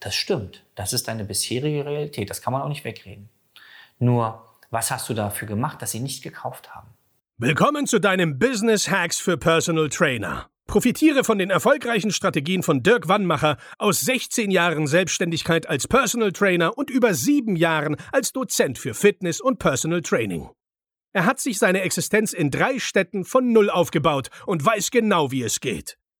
Das stimmt. Das ist deine bisherige Realität. Das kann man auch nicht wegreden. Nur, was hast du dafür gemacht, dass sie nicht gekauft haben? Willkommen zu deinem Business Hacks für Personal Trainer. Profitiere von den erfolgreichen Strategien von Dirk Wannmacher aus 16 Jahren Selbstständigkeit als Personal Trainer und über sieben Jahren als Dozent für Fitness und Personal Training. Er hat sich seine Existenz in drei Städten von Null aufgebaut und weiß genau, wie es geht.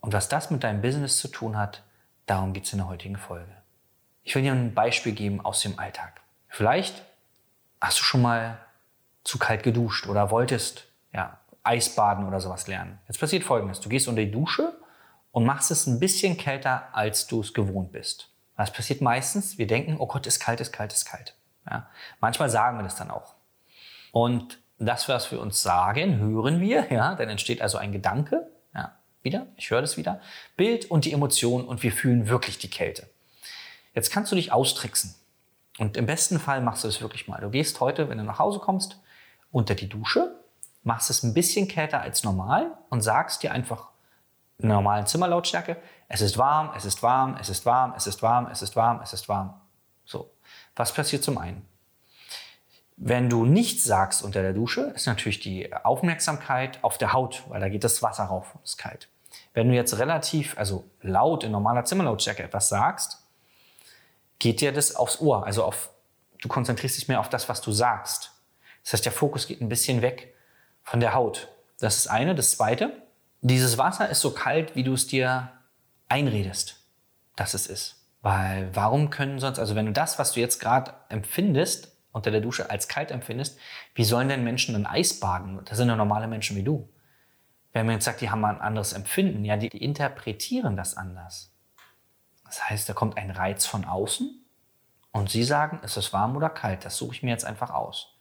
und was das mit deinem Business zu tun hat, darum geht es in der heutigen Folge. Ich will dir ein Beispiel geben aus dem Alltag. Vielleicht hast du schon mal zu kalt geduscht oder wolltest ja, Eisbaden oder sowas lernen. Jetzt passiert Folgendes. Du gehst unter die Dusche und machst es ein bisschen kälter, als du es gewohnt bist. Was passiert meistens? Wir denken, oh Gott, ist kalt, ist kalt, ist kalt. Ja. Manchmal sagen wir das dann auch. Und das, was wir uns sagen, hören wir, ja, dann entsteht also ein Gedanke, wieder, ich höre das wieder, Bild und die Emotion und wir fühlen wirklich die Kälte. Jetzt kannst du dich austricksen. Und im besten Fall machst du es wirklich mal. Du gehst heute, wenn du nach Hause kommst, unter die Dusche, machst es ein bisschen kälter als normal und sagst dir einfach in der normalen Zimmerlautstärke, es ist warm, es ist warm, es ist warm, es ist warm, es ist warm, es ist warm. So. Was passiert zum einen? Wenn du nichts sagst unter der Dusche, ist natürlich die Aufmerksamkeit auf der Haut, weil da geht das Wasser rauf und ist kalt. Wenn du jetzt relativ, also laut in normaler Zimmerlautstärke etwas sagst, geht dir das aufs Ohr, also auf, du konzentrierst dich mehr auf das, was du sagst. Das heißt, der Fokus geht ein bisschen weg von der Haut. Das ist eine. Das zweite, dieses Wasser ist so kalt, wie du es dir einredest, dass es ist. Weil warum können sonst, also wenn du das, was du jetzt gerade empfindest, unter der Dusche als kalt empfindest, wie sollen denn Menschen dann Eis baden? Das sind ja normale Menschen wie du. Wenn man jetzt sagt, die haben ein anderes Empfinden, ja, die, die interpretieren das anders. Das heißt, da kommt ein Reiz von außen und sie sagen, ist es warm oder kalt? Das suche ich mir jetzt einfach aus.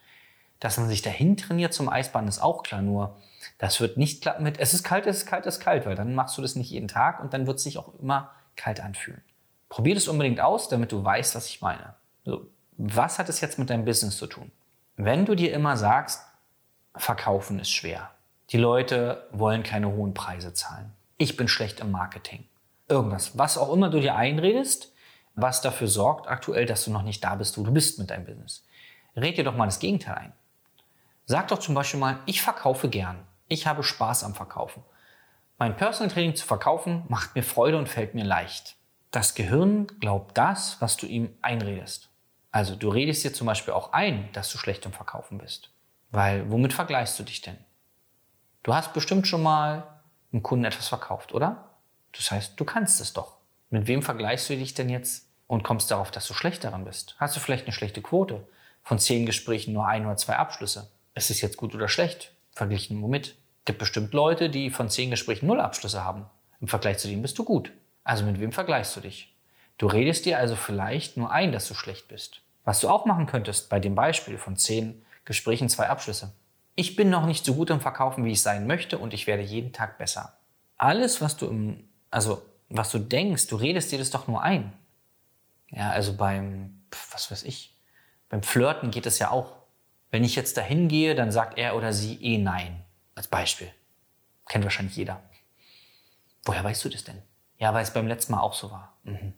Dass man sich dahin trainiert zum Eisbaden, ist auch klar. Nur, das wird nicht klappen mit, es ist kalt, es ist kalt, es ist kalt, weil dann machst du das nicht jeden Tag und dann wird es sich auch immer kalt anfühlen. Probier das unbedingt aus, damit du weißt, was ich meine. So, was hat es jetzt mit deinem Business zu tun? Wenn du dir immer sagst, verkaufen ist schwer. Die Leute wollen keine hohen Preise zahlen. Ich bin schlecht im Marketing. Irgendwas, was auch immer du dir einredest, was dafür sorgt aktuell, dass du noch nicht da bist, wo du bist mit deinem Business. Red dir doch mal das Gegenteil ein. Sag doch zum Beispiel mal, ich verkaufe gern. Ich habe Spaß am Verkaufen. Mein Personal Training zu verkaufen macht mir Freude und fällt mir leicht. Das Gehirn glaubt das, was du ihm einredest. Also du redest dir zum Beispiel auch ein, dass du schlecht im Verkaufen bist. Weil womit vergleichst du dich denn? Du hast bestimmt schon mal einem Kunden etwas verkauft, oder? Das heißt, du kannst es doch. Mit wem vergleichst du dich denn jetzt und kommst darauf, dass du schlecht daran bist? Hast du vielleicht eine schlechte Quote? Von zehn Gesprächen nur ein oder zwei Abschlüsse. Ist es jetzt gut oder schlecht? Verglichen womit? Es gibt bestimmt Leute, die von zehn Gesprächen null Abschlüsse haben. Im Vergleich zu denen bist du gut. Also mit wem vergleichst du dich? Du redest dir also vielleicht nur ein, dass du schlecht bist. Was du auch machen könntest bei dem Beispiel von zehn Gesprächen, zwei Abschlüsse. Ich bin noch nicht so gut im Verkaufen, wie ich sein möchte und ich werde jeden Tag besser. Alles, was du im, also was du denkst, du redest dir das doch nur ein. Ja, also beim, was weiß ich, beim Flirten geht es ja auch. Wenn ich jetzt dahin gehe, dann sagt er oder sie eh nein. Als Beispiel. Kennt wahrscheinlich jeder. Woher weißt du das denn? Ja, weil es beim letzten Mal auch so war. Mhm.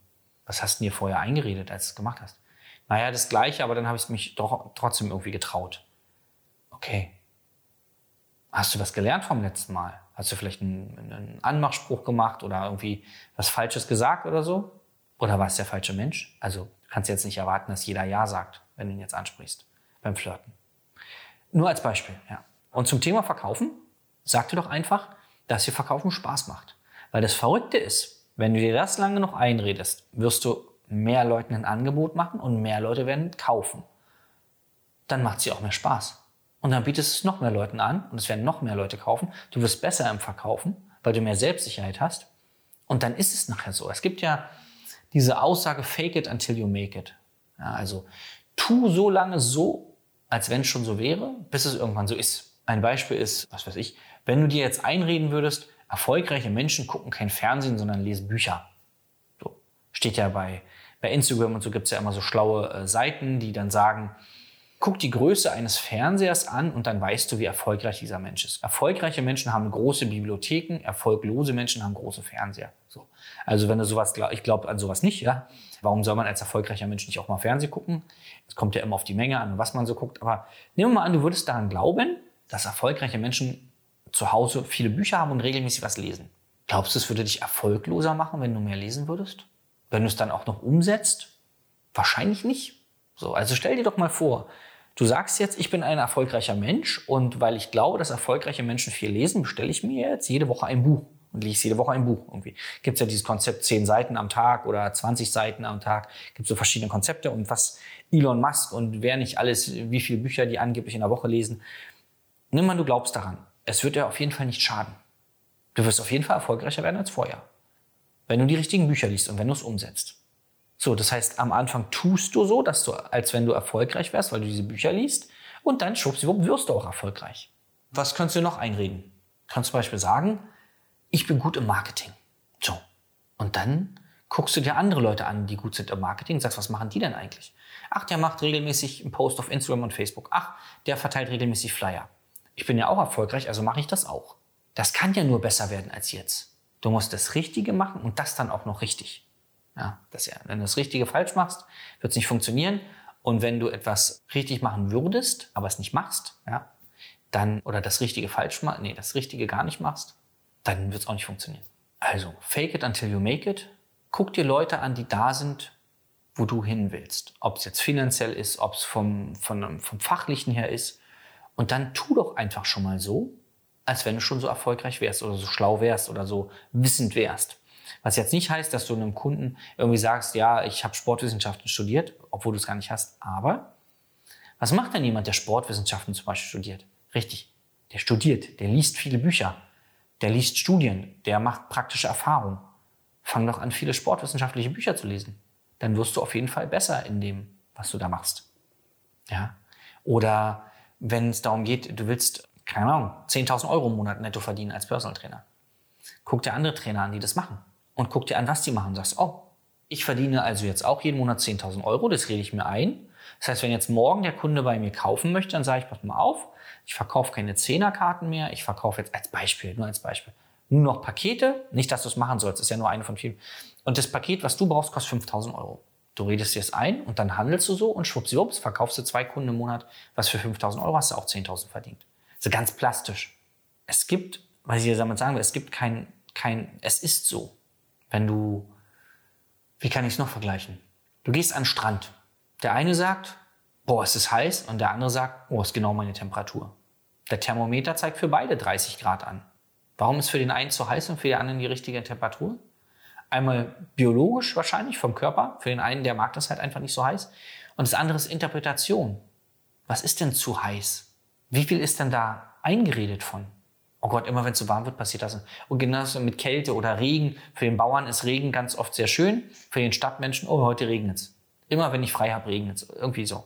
Was hast du dir vorher eingeredet, als du es gemacht hast? Naja, das Gleiche, aber dann habe ich mich doch trotzdem irgendwie getraut. Okay. Hast du was gelernt vom letzten Mal? Hast du vielleicht einen, einen Anmachspruch gemacht oder irgendwie was Falsches gesagt oder so? Oder war es der falsche Mensch? Also kannst du jetzt nicht erwarten, dass jeder Ja sagt, wenn du ihn jetzt ansprichst beim Flirten. Nur als Beispiel, ja. Und zum Thema Verkaufen, sag dir doch einfach, dass dir Verkaufen Spaß macht. Weil das Verrückte ist, wenn du dir das lange noch einredest, wirst du mehr Leuten ein Angebot machen und mehr Leute werden kaufen. Dann macht sie auch mehr Spaß. Und dann bietest du es noch mehr Leuten an und es werden noch mehr Leute kaufen. Du wirst besser im Verkaufen, weil du mehr Selbstsicherheit hast. Und dann ist es nachher so. Es gibt ja diese Aussage, fake it until you make it. Ja, also tu so lange so, als wenn es schon so wäre, bis es irgendwann so ist. Ein Beispiel ist, was weiß ich, wenn du dir jetzt einreden würdest, erfolgreiche Menschen gucken kein Fernsehen, sondern lesen Bücher. So steht ja bei, bei Instagram und so gibt's ja immer so schlaue äh, Seiten, die dann sagen, Guck die Größe eines Fernsehers an und dann weißt du, wie erfolgreich dieser Mensch ist. Erfolgreiche Menschen haben große Bibliotheken, erfolglose Menschen haben große Fernseher. So. Also wenn du sowas, ich glaube an sowas nicht, ja. Warum soll man als erfolgreicher Mensch nicht auch mal Fernsehen gucken? Es kommt ja immer auf die Menge an, was man so guckt. Aber nehmen wir mal an, du würdest daran glauben, dass erfolgreiche Menschen zu Hause viele Bücher haben und regelmäßig was lesen. Glaubst du, es würde dich erfolgloser machen, wenn du mehr lesen würdest? Wenn du es dann auch noch umsetzt? Wahrscheinlich nicht. So, also stell dir doch mal vor, Du sagst jetzt, ich bin ein erfolgreicher Mensch und weil ich glaube, dass erfolgreiche Menschen viel lesen, bestelle ich mir jetzt jede Woche ein Buch und lese jede Woche ein Buch. Irgendwie gibt es ja dieses Konzept 10 Seiten am Tag oder 20 Seiten am Tag. Gibt so verschiedene Konzepte und was Elon Musk und wer nicht alles, wie viele Bücher die angeblich in der Woche lesen. Nimm mal, du glaubst daran. Es wird dir auf jeden Fall nicht schaden. Du wirst auf jeden Fall erfolgreicher werden als vorher. Wenn du die richtigen Bücher liest und wenn du es umsetzt. So, das heißt, am Anfang tust du so, dass du, als wenn du erfolgreich wärst, weil du diese Bücher liest, und dann schwuppsiwupp wirst du auch erfolgreich. Was kannst du noch einreden? Du kannst zum Beispiel sagen, ich bin gut im Marketing. So. Und dann guckst du dir andere Leute an, die gut sind im Marketing, sagst, was machen die denn eigentlich? Ach, der macht regelmäßig einen Post auf Instagram und Facebook. Ach, der verteilt regelmäßig Flyer. Ich bin ja auch erfolgreich, also mache ich das auch. Das kann ja nur besser werden als jetzt. Du musst das Richtige machen und das dann auch noch richtig. Ja, das ja, wenn du das Richtige falsch machst, wird es nicht funktionieren. Und wenn du etwas richtig machen würdest, aber es nicht machst, ja, dann, oder das Richtige falsch machst, nee, das Richtige gar nicht machst, dann wird es auch nicht funktionieren. Also, fake it until you make it. Guck dir Leute an, die da sind, wo du hin willst. Ob es jetzt finanziell ist, ob es vom, vom, vom Fachlichen her ist. Und dann tu doch einfach schon mal so, als wenn du schon so erfolgreich wärst oder so schlau wärst oder so wissend wärst. Was jetzt nicht heißt, dass du einem Kunden irgendwie sagst, ja, ich habe Sportwissenschaften studiert, obwohl du es gar nicht hast. Aber was macht denn jemand, der Sportwissenschaften zum Beispiel studiert? Richtig, der studiert, der liest viele Bücher, der liest Studien, der macht praktische Erfahrungen. Fang doch an, viele sportwissenschaftliche Bücher zu lesen. Dann wirst du auf jeden Fall besser in dem, was du da machst. Ja? Oder wenn es darum geht, du willst, keine Ahnung, 10.000 Euro im Monat netto verdienen als Personal Trainer. Guck dir andere Trainer an, die das machen und guck dir an, was die machen. sagst, oh, ich verdiene also jetzt auch jeden Monat 10.000 Euro, das rede ich mir ein. Das heißt, wenn jetzt morgen der Kunde bei mir kaufen möchte, dann sage ich, pass mal auf, ich verkaufe keine Zehnerkarten mehr, ich verkaufe jetzt als Beispiel, nur als Beispiel, nur noch Pakete. Nicht, dass du es machen sollst, ist ja nur eine von vielen. Und das Paket, was du brauchst, kostet 5.000 Euro. Du redest dir es ein und dann handelst du so und schwuppsiwupps, verkaufst du zwei Kunden im Monat, was für 5.000 Euro hast du auch 10.000 verdient. So ganz plastisch. Es gibt, was ich dir damit sagen will, es gibt kein, kein, es ist so. Wenn du, wie kann ich es noch vergleichen? Du gehst an den Strand. Der eine sagt, boah, es ist heiß und der andere sagt, oh, ist genau meine Temperatur. Der Thermometer zeigt für beide 30 Grad an. Warum ist für den einen zu heiß und für den anderen die richtige Temperatur? Einmal biologisch wahrscheinlich vom Körper. Für den einen, der mag das halt einfach nicht so heiß. Und das andere ist Interpretation. Was ist denn zu heiß? Wie viel ist denn da eingeredet von? Oh Gott, immer wenn es so warm wird, passiert das. Und genauso mit Kälte oder Regen. Für den Bauern ist Regen ganz oft sehr schön. Für den Stadtmenschen, oh, heute regnet es. Immer wenn ich frei habe, regnet es. Irgendwie so.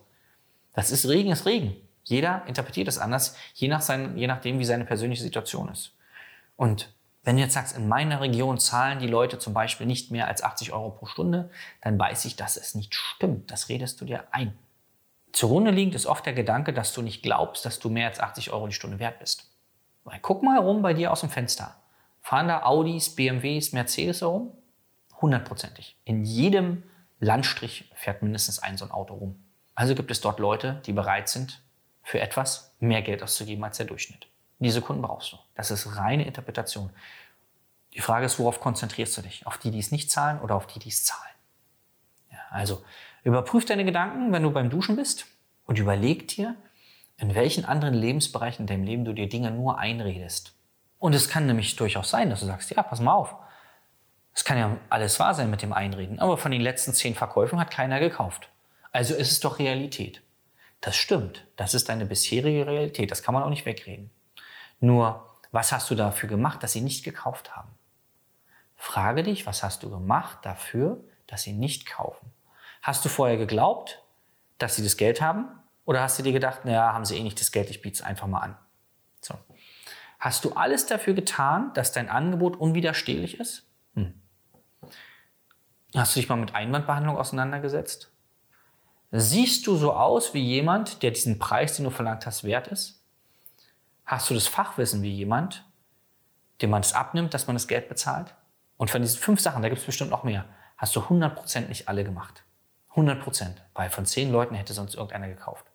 Das ist Regen, ist Regen. Jeder interpretiert es anders, je, nach sein, je nachdem, wie seine persönliche Situation ist. Und wenn du jetzt sagst, in meiner Region zahlen die Leute zum Beispiel nicht mehr als 80 Euro pro Stunde, dann weiß ich, dass es nicht stimmt. Das redest du dir ein. Zugrunde liegend ist oft der Gedanke, dass du nicht glaubst, dass du mehr als 80 Euro die Stunde wert bist. Guck mal herum bei dir aus dem Fenster. Fahren da Audis, BMWs, Mercedes herum? Hundertprozentig. In jedem Landstrich fährt mindestens ein so ein Auto rum. Also gibt es dort Leute, die bereit sind, für etwas mehr Geld auszugeben als der Durchschnitt. Diese Kunden brauchst du. Das ist reine Interpretation. Die Frage ist, worauf konzentrierst du dich? Auf die, die es nicht zahlen oder auf die, die es zahlen? Ja, also überprüf deine Gedanken, wenn du beim Duschen bist und überleg dir, in welchen anderen Lebensbereichen in deinem Leben du dir Dinge nur einredest. Und es kann nämlich durchaus sein, dass du sagst, ja, pass mal auf. Es kann ja alles wahr sein mit dem Einreden, aber von den letzten zehn Verkäufen hat keiner gekauft. Also ist es doch Realität. Das stimmt. Das ist deine bisherige Realität. Das kann man auch nicht wegreden. Nur, was hast du dafür gemacht, dass sie nicht gekauft haben? Frage dich, was hast du gemacht dafür, dass sie nicht kaufen? Hast du vorher geglaubt, dass sie das Geld haben? Oder hast du dir gedacht, naja, haben sie eh nicht das Geld, ich biete es einfach mal an? So. Hast du alles dafür getan, dass dein Angebot unwiderstehlich ist? Hm. Hast du dich mal mit Einwandbehandlung auseinandergesetzt? Siehst du so aus wie jemand, der diesen Preis, den du verlangt hast, wert ist? Hast du das Fachwissen wie jemand, dem man es abnimmt, dass man das Geld bezahlt? Und von diesen fünf Sachen, da gibt es bestimmt noch mehr, hast du 100% nicht alle gemacht. 100%, weil von zehn Leuten hätte sonst irgendeiner gekauft.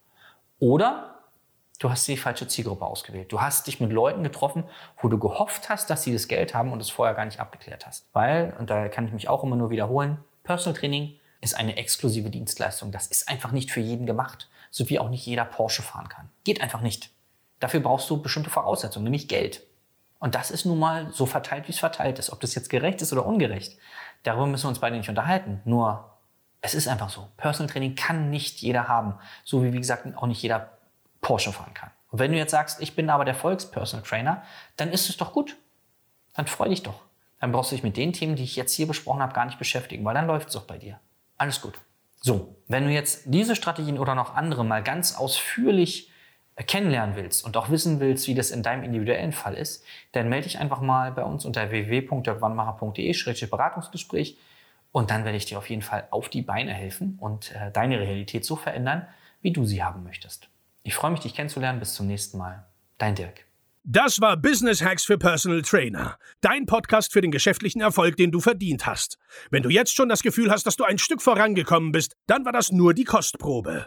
Oder du hast die falsche Zielgruppe ausgewählt. Du hast dich mit Leuten getroffen, wo du gehofft hast, dass sie das Geld haben und es vorher gar nicht abgeklärt hast. Weil, und da kann ich mich auch immer nur wiederholen, Personal Training ist eine exklusive Dienstleistung. Das ist einfach nicht für jeden gemacht, so wie auch nicht jeder Porsche fahren kann. Geht einfach nicht. Dafür brauchst du bestimmte Voraussetzungen, nämlich Geld. Und das ist nun mal so verteilt, wie es verteilt ist. Ob das jetzt gerecht ist oder ungerecht, darüber müssen wir uns beide nicht unterhalten. Nur, es ist einfach so. Personal Training kann nicht jeder haben. So wie, wie gesagt, auch nicht jeder Porsche fahren kann. Und wenn du jetzt sagst, ich bin aber der Volks-Personal Trainer, dann ist es doch gut. Dann freu dich doch. Dann brauchst du dich mit den Themen, die ich jetzt hier besprochen habe, gar nicht beschäftigen, weil dann läuft es doch bei dir. Alles gut. So, wenn du jetzt diese Strategien oder noch andere mal ganz ausführlich kennenlernen willst und auch wissen willst, wie das in deinem individuellen Fall ist, dann melde dich einfach mal bei uns unter www.dirkwannmacher.de-beratungsgespräch und dann werde ich dir auf jeden Fall auf die Beine helfen und äh, deine Realität so verändern, wie du sie haben möchtest. Ich freue mich, dich kennenzulernen. Bis zum nächsten Mal. Dein Dirk. Das war Business Hacks für Personal Trainer. Dein Podcast für den geschäftlichen Erfolg, den du verdient hast. Wenn du jetzt schon das Gefühl hast, dass du ein Stück vorangekommen bist, dann war das nur die Kostprobe.